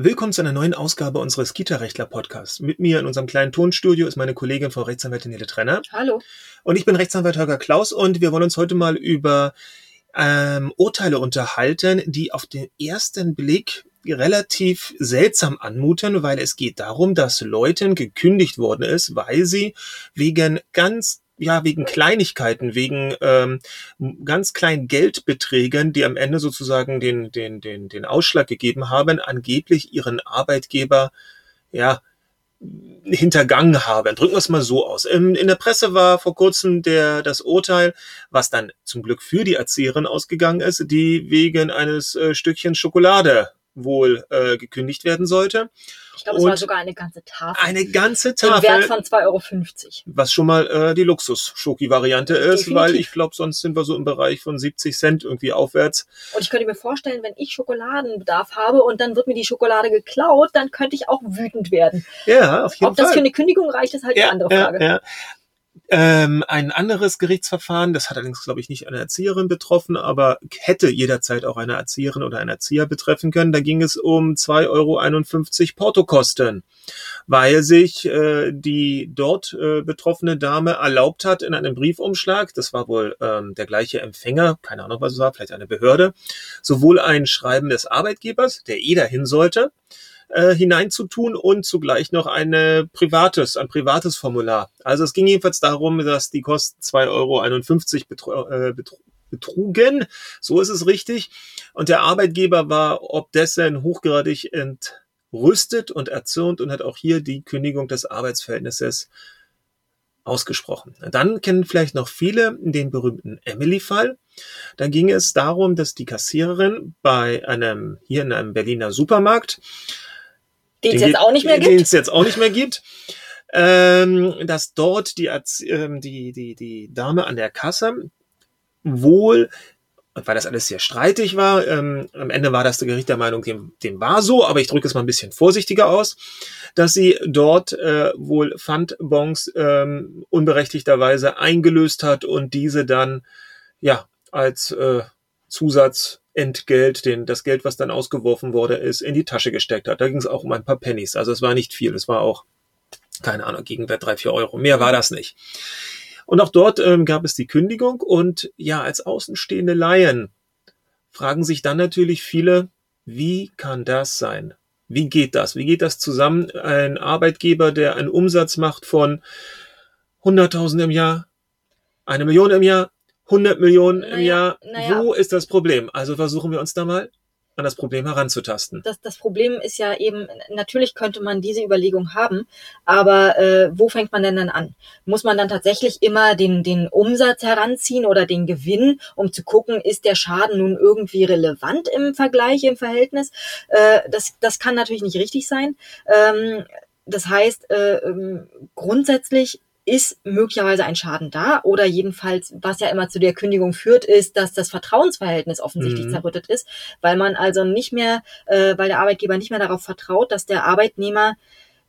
Willkommen zu einer neuen Ausgabe unseres Kita-Rechtler-Podcasts. Mit mir in unserem kleinen Tonstudio ist meine Kollegin Frau Rechtsanwältin Nele Trenner. Hallo. Und ich bin Rechtsanwalt Holger Klaus und wir wollen uns heute mal über ähm, Urteile unterhalten, die auf den ersten Blick relativ seltsam anmuten, weil es geht darum, dass Leuten gekündigt worden ist, weil sie wegen ganz ja, wegen Kleinigkeiten, wegen ähm, ganz kleinen Geldbeträgen, die am Ende sozusagen den, den, den, den Ausschlag gegeben haben, angeblich ihren Arbeitgeber, ja, hintergangen haben. Drücken wir es mal so aus. In, in der Presse war vor kurzem der, das Urteil, was dann zum Glück für die Erzieherin ausgegangen ist, die wegen eines äh, Stückchen Schokolade wohl äh, gekündigt werden sollte. Ich glaube, es war sogar eine ganze Tafel. Eine ganze Tafel. Im Wert von 2,50 Euro. Was schon mal äh, die Luxus-Schoki-Variante ist, Definitiv. weil ich glaube, sonst sind wir so im Bereich von 70 Cent irgendwie aufwärts. Und ich könnte mir vorstellen, wenn ich Schokoladenbedarf habe und dann wird mir die Schokolade geklaut, dann könnte ich auch wütend werden. Ja, auf jeden Ob Fall. Ob das für eine Kündigung reicht, ist halt ja, eine andere Frage. Ja, ja. Ähm, ein anderes Gerichtsverfahren, das hat allerdings, glaube ich, nicht eine Erzieherin betroffen, aber hätte jederzeit auch eine Erzieherin oder einen Erzieher betreffen können. Da ging es um 2,51 Euro Portokosten, weil sich äh, die dort äh, betroffene Dame erlaubt hat, in einem Briefumschlag, das war wohl ähm, der gleiche Empfänger, keine Ahnung, was es war, vielleicht eine Behörde, sowohl ein Schreiben des Arbeitgebers, der eh dahin sollte, äh, hineinzutun und zugleich noch eine privates, ein privates Formular. Also es ging jedenfalls darum, dass die Kosten 2,51 Euro äh, betrugen. So ist es richtig. Und der Arbeitgeber war ob dessen hochgradig entrüstet und erzürnt und hat auch hier die Kündigung des Arbeitsverhältnisses ausgesprochen. Dann kennen vielleicht noch viele den berühmten Emily-Fall. Da ging es darum, dass die Kassiererin bei einem, hier in einem Berliner Supermarkt, den es jetzt auch nicht mehr gibt. Den es jetzt auch nicht mehr gibt. Ähm, dass dort die, ähm, die, die, die Dame an der Kasse wohl weil das alles sehr streitig war. Ähm, am Ende war das der Gericht der Meinung, dem, dem war so, aber ich drücke es mal ein bisschen vorsichtiger aus, dass sie dort äh, wohl Pfandbons ähm, unberechtigterweise eingelöst hat und diese dann ja als äh, Zusatz Entgelt, den, das Geld, was dann ausgeworfen wurde, ist, in die Tasche gesteckt hat. Da ging es auch um ein paar Pennies. Also es war nicht viel. Es war auch, keine Ahnung, Gegenwert drei, vier Euro. Mehr war das nicht. Und auch dort ähm, gab es die Kündigung. Und ja, als außenstehende Laien fragen sich dann natürlich viele, wie kann das sein? Wie geht das? Wie geht das zusammen? Ein Arbeitgeber, der einen Umsatz macht von 100.000 im Jahr, eine Million im Jahr, 100 Millionen naja, im Jahr. Naja. Wo ist das Problem? Also versuchen wir uns da mal an das Problem heranzutasten. Das, das Problem ist ja eben, natürlich könnte man diese Überlegung haben, aber äh, wo fängt man denn dann an? Muss man dann tatsächlich immer den, den Umsatz heranziehen oder den Gewinn, um zu gucken, ist der Schaden nun irgendwie relevant im Vergleich, im Verhältnis? Äh, das, das kann natürlich nicht richtig sein. Ähm, das heißt, äh, ähm, grundsätzlich ist möglicherweise ein Schaden da oder jedenfalls, was ja immer zu der Kündigung führt, ist, dass das Vertrauensverhältnis offensichtlich mhm. zerrüttet ist, weil man also nicht mehr, äh, weil der Arbeitgeber nicht mehr darauf vertraut, dass der Arbeitnehmer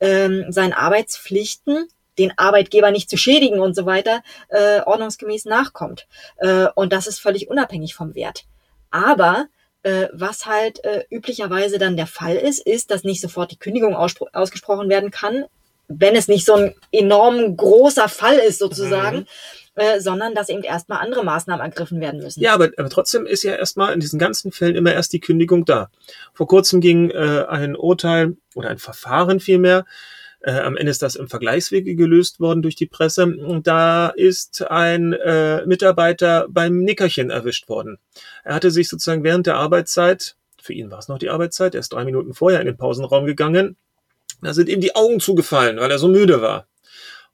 ähm, seinen Arbeitspflichten den Arbeitgeber nicht zu schädigen und so weiter, äh, ordnungsgemäß nachkommt. Äh, und das ist völlig unabhängig vom Wert. Aber äh, was halt äh, üblicherweise dann der Fall ist, ist, dass nicht sofort die Kündigung ausgesprochen werden kann wenn es nicht so ein enorm großer Fall ist sozusagen, mhm. äh, sondern dass eben erstmal andere Maßnahmen ergriffen werden müssen. Ja, aber, aber trotzdem ist ja erstmal in diesen ganzen Fällen immer erst die Kündigung da. Vor kurzem ging äh, ein Urteil oder ein Verfahren vielmehr, äh, am Ende ist das im Vergleichswege gelöst worden durch die Presse. Und da ist ein äh, Mitarbeiter beim Nickerchen erwischt worden. Er hatte sich sozusagen während der Arbeitszeit, für ihn war es noch die Arbeitszeit, er ist drei Minuten vorher in den Pausenraum gegangen, da sind ihm die Augen zugefallen, weil er so müde war.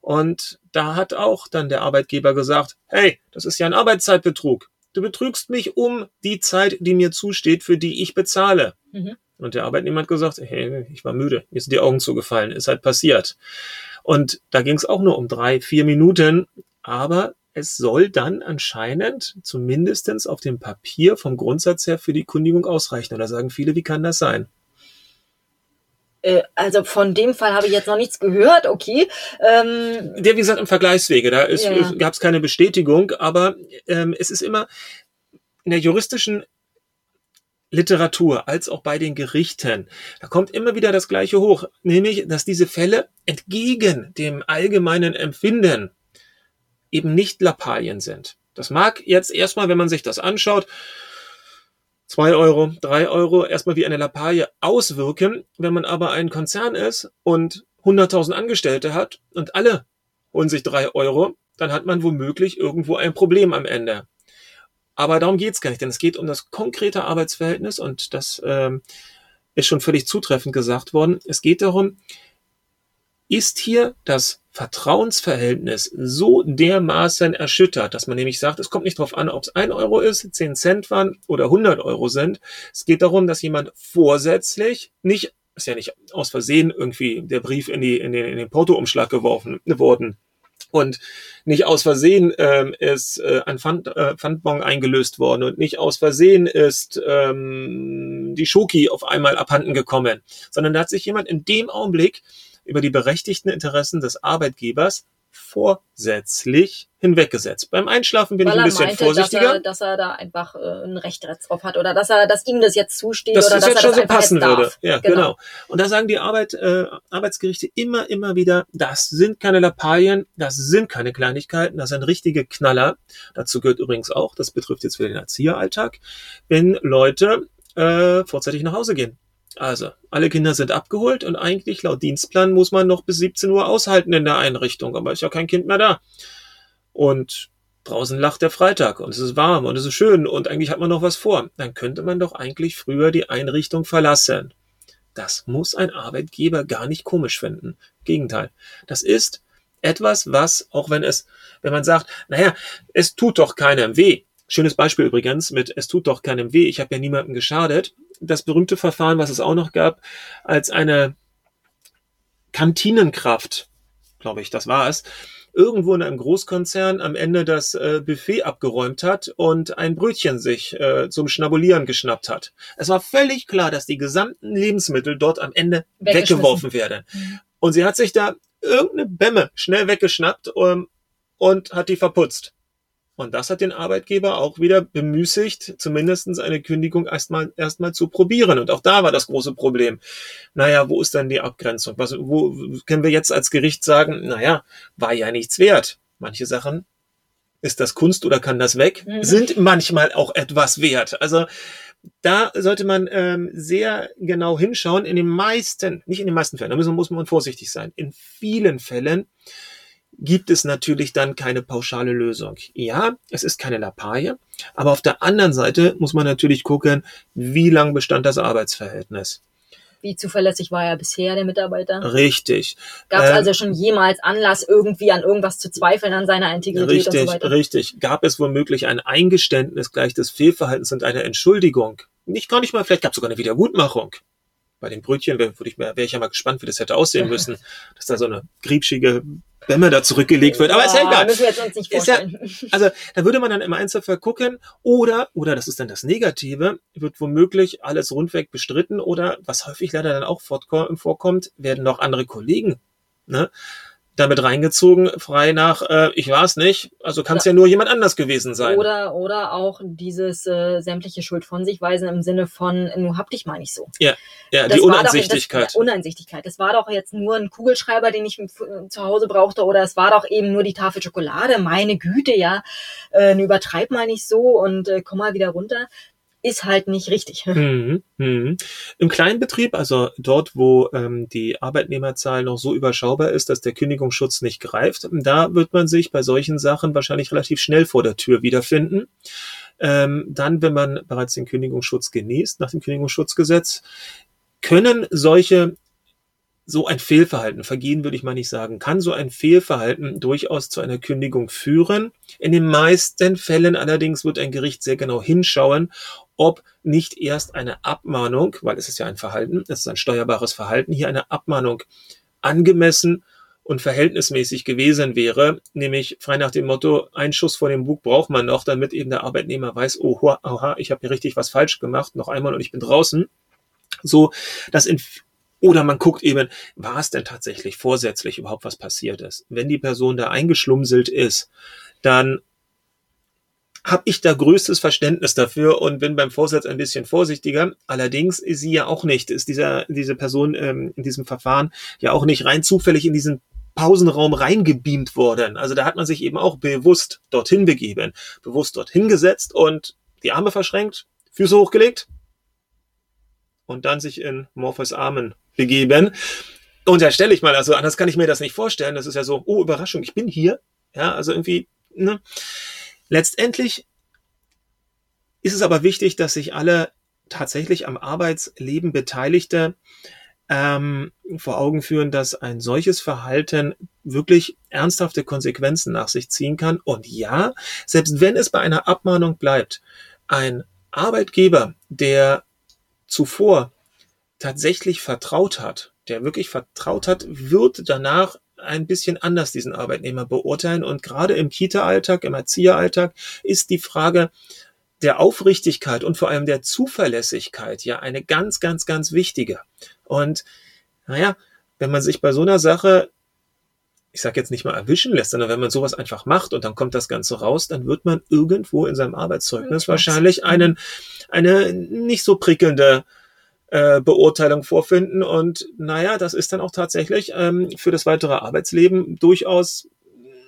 Und da hat auch dann der Arbeitgeber gesagt, hey, das ist ja ein Arbeitszeitbetrug. Du betrügst mich um die Zeit, die mir zusteht, für die ich bezahle. Mhm. Und der Arbeitnehmer hat gesagt, hey, ich war müde, mir sind die Augen zugefallen, ist halt passiert. Und da ging es auch nur um drei, vier Minuten, aber es soll dann anscheinend zumindestens auf dem Papier vom Grundsatz her für die Kündigung ausreichen. Und da sagen viele, wie kann das sein? Äh, also von dem Fall habe ich jetzt noch nichts gehört, okay. Ähm, Der, wie gesagt, im Vergleichswege, da ja. gab es keine Bestätigung, aber ähm, es ist immer in der juristischen Literatur als auch bei den Gerichten, da kommt immer wieder das Gleiche hoch, nämlich, dass diese Fälle entgegen dem allgemeinen Empfinden eben nicht Lappalien sind. Das mag jetzt erstmal, wenn man sich das anschaut, zwei Euro, drei Euro erstmal wie eine Lappalie auswirken. Wenn man aber ein Konzern ist und 100.000 Angestellte hat und alle holen sich drei Euro, dann hat man womöglich irgendwo ein Problem am Ende. Aber darum geht's gar nicht, denn es geht um das konkrete Arbeitsverhältnis und das ähm, ist schon völlig zutreffend gesagt worden. Es geht darum, ist hier das Vertrauensverhältnis so dermaßen erschüttert, dass man nämlich sagt, es kommt nicht darauf an, ob es ein Euro ist, zehn Cent waren oder 100 Euro sind. Es geht darum, dass jemand vorsätzlich, nicht, ist ja nicht aus Versehen irgendwie der Brief in, die, in den, in den Portoumschlag geworfen worden und nicht aus Versehen ähm, ist äh, ein Pfand, äh, Pfandbon eingelöst worden und nicht aus Versehen ist ähm, die Schoki auf einmal abhanden gekommen, sondern da hat sich jemand in dem Augenblick über die berechtigten Interessen des Arbeitgebers vorsätzlich hinweggesetzt. Beim Einschlafen bin Weil ich ein bisschen meinte, vorsichtiger. Dass er, dass er da einfach äh, ein Recht drauf hat oder dass er, dass ihm das jetzt zusteht dass oder das dass jetzt er schon das so einfach passen würde. Ja, genau. Und da sagen die Arbeit, äh, Arbeitsgerichte immer, immer wieder, das sind keine Lappalien, das sind keine Kleinigkeiten, das sind richtige Knaller. Dazu gehört übrigens auch, das betrifft jetzt wieder den Erzieheralltag, wenn Leute äh, vorzeitig nach Hause gehen. Also, alle Kinder sind abgeholt und eigentlich laut Dienstplan muss man noch bis 17 Uhr aushalten in der Einrichtung, aber ist ja kein Kind mehr da. Und draußen lacht der Freitag und es ist warm und es ist schön und eigentlich hat man noch was vor. Dann könnte man doch eigentlich früher die Einrichtung verlassen. Das muss ein Arbeitgeber gar nicht komisch finden. Gegenteil. Das ist etwas, was, auch wenn es, wenn man sagt, naja, es tut doch keinem weh. Schönes Beispiel übrigens mit es tut doch keinem weh, ich habe ja niemandem geschadet. Das berühmte Verfahren, was es auch noch gab, als eine Kantinenkraft, glaube ich, das war es, irgendwo in einem Großkonzern am Ende das äh, Buffet abgeräumt hat und ein Brötchen sich äh, zum Schnabulieren geschnappt hat. Es war völlig klar, dass die gesamten Lebensmittel dort am Ende weggeworfen werden. Mhm. Und sie hat sich da irgendeine Bämme schnell weggeschnappt um, und hat die verputzt. Und das hat den Arbeitgeber auch wieder bemüßigt, zumindestens eine Kündigung erstmal erstmal zu probieren. Und auch da war das große Problem. Naja, wo ist dann die Abgrenzung? Was, wo können wir jetzt als Gericht sagen, naja, war ja nichts wert. Manche Sachen, ist das Kunst oder kann das weg, Mhm. sind manchmal auch etwas wert. Also da sollte man ähm, sehr genau hinschauen. In den meisten, nicht in den meisten Fällen, da muss man, muss man vorsichtig sein. In vielen Fällen gibt es natürlich dann keine pauschale Lösung. Ja, es ist keine Lappalie, aber auf der anderen Seite muss man natürlich gucken, wie lang bestand das Arbeitsverhältnis. Wie zuverlässig war er bisher, der Mitarbeiter? Richtig. Gab es Ähm, also schon jemals Anlass, irgendwie an irgendwas zu zweifeln, an seiner Integrität und Richtig, so weiter? richtig. Gab es womöglich ein Eingeständnis gleich des Fehlverhaltens und eine Entschuldigung? Nicht gar nicht mal, vielleicht gab es sogar eine Wiedergutmachung. Bei den Brötchen wäre ich, wäre ich ja mal gespannt, wie das hätte aussehen müssen, dass da so eine griebschige Bämme da zurückgelegt wird. Aber ist ja Boah, egal. Müssen wir jetzt uns nicht ja-. Also da würde man dann im Einzelfall gucken oder, oder das ist dann das Negative, wird womöglich alles rundweg bestritten oder was häufig leider dann auch vorkommt, werden noch andere Kollegen ne, damit reingezogen, frei nach, äh, ich war es nicht, also kann es ja. nur jemand anders gewesen sein. Oder, oder auch dieses äh, sämtliche Schuld von sich weisen im Sinne von, nur hab dich mal nicht so. ja, Das die war doch- Uneinsichtigkeit. Das, ja, Uneinsichtigkeit. Das war doch jetzt nur ein Kugelschreiber, den ich f- zu Hause brauchte, oder es war doch eben nur die Tafel Schokolade. Meine Güte, ja. Äh, übertreib mal nicht so und äh, komm mal wieder runter. Ist halt nicht richtig. Mhm, mhm. Im Kleinbetrieb, also dort, wo ähm, die Arbeitnehmerzahl noch so überschaubar ist, dass der Kündigungsschutz nicht greift, da wird man sich bei solchen Sachen wahrscheinlich relativ schnell vor der Tür wiederfinden. Ähm, dann, wenn man bereits den Kündigungsschutz genießt, nach dem Kündigungsschutzgesetz, können solche so ein Fehlverhalten, Vergehen würde ich mal nicht sagen, kann so ein Fehlverhalten durchaus zu einer Kündigung führen. In den meisten Fällen allerdings wird ein Gericht sehr genau hinschauen, ob nicht erst eine Abmahnung, weil es ist ja ein Verhalten, es ist ein steuerbares Verhalten, hier eine Abmahnung angemessen und verhältnismäßig gewesen wäre, nämlich frei nach dem Motto, ein Schuss vor dem Bug braucht man noch, damit eben der Arbeitnehmer weiß, oha, oha ich habe hier richtig was falsch gemacht, noch einmal und ich bin draußen. So, dass in oder man guckt eben, war es denn tatsächlich vorsätzlich überhaupt was passiert ist? Wenn die Person da eingeschlumselt ist, dann habe ich da größtes Verständnis dafür und bin beim Vorsatz ein bisschen vorsichtiger. Allerdings ist sie ja auch nicht, ist dieser, diese Person ähm, in diesem Verfahren ja auch nicht rein zufällig in diesen Pausenraum reingebeamt worden. Also da hat man sich eben auch bewusst dorthin begeben, bewusst dorthin gesetzt und die Arme verschränkt, Füße hochgelegt und dann sich in Morpheus Armen begeben. Und da stelle ich mal, also anders kann ich mir das nicht vorstellen. Das ist ja so, oh, Überraschung, ich bin hier. Ja, also irgendwie, ne? Letztendlich ist es aber wichtig, dass sich alle tatsächlich am Arbeitsleben Beteiligte ähm, vor Augen führen, dass ein solches Verhalten wirklich ernsthafte Konsequenzen nach sich ziehen kann. Und ja, selbst wenn es bei einer Abmahnung bleibt, ein Arbeitgeber, der zuvor tatsächlich vertraut hat, der wirklich vertraut hat, wird danach ein bisschen anders diesen Arbeitnehmer beurteilen. Und gerade im Kita-Alltag, im Erzieheralltag ist die Frage der Aufrichtigkeit und vor allem der Zuverlässigkeit ja eine ganz, ganz, ganz wichtige. Und naja, wenn man sich bei so einer Sache ich sage jetzt nicht mal erwischen lässt, sondern wenn man sowas einfach macht und dann kommt das Ganze raus, dann wird man irgendwo in seinem Arbeitszeugnis wahrscheinlich einen, eine nicht so prickelnde äh, Beurteilung vorfinden. Und naja, das ist dann auch tatsächlich ähm, für das weitere Arbeitsleben durchaus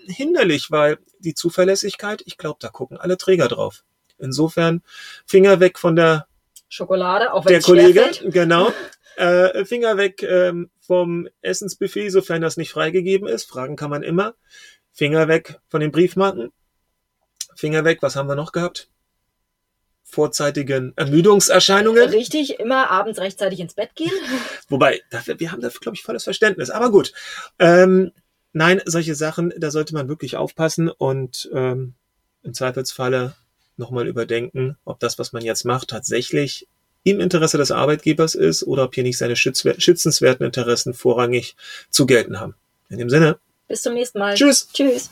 hinderlich, weil die Zuverlässigkeit, ich glaube, da gucken alle Träger drauf. Insofern Finger weg von der Schokolade, auch wenn der Kollege, genau. Äh, Finger weg ähm, vom Essensbuffet, sofern das nicht freigegeben ist. Fragen kann man immer. Finger weg von den Briefmarken. Finger weg, was haben wir noch gehabt? Vorzeitigen Ermüdungserscheinungen. Richtig, immer abends rechtzeitig ins Bett gehen. Wobei, dafür, wir haben dafür, glaube ich, volles Verständnis. Aber gut. Ähm, nein, solche Sachen, da sollte man wirklich aufpassen und ähm, im Zweifelsfalle nochmal überdenken, ob das, was man jetzt macht, tatsächlich im Interesse des Arbeitgebers ist oder ob hier nicht seine schützenswerten Interessen vorrangig zu gelten haben. In dem Sinne. Bis zum nächsten Mal. Tschüss. Tschüss.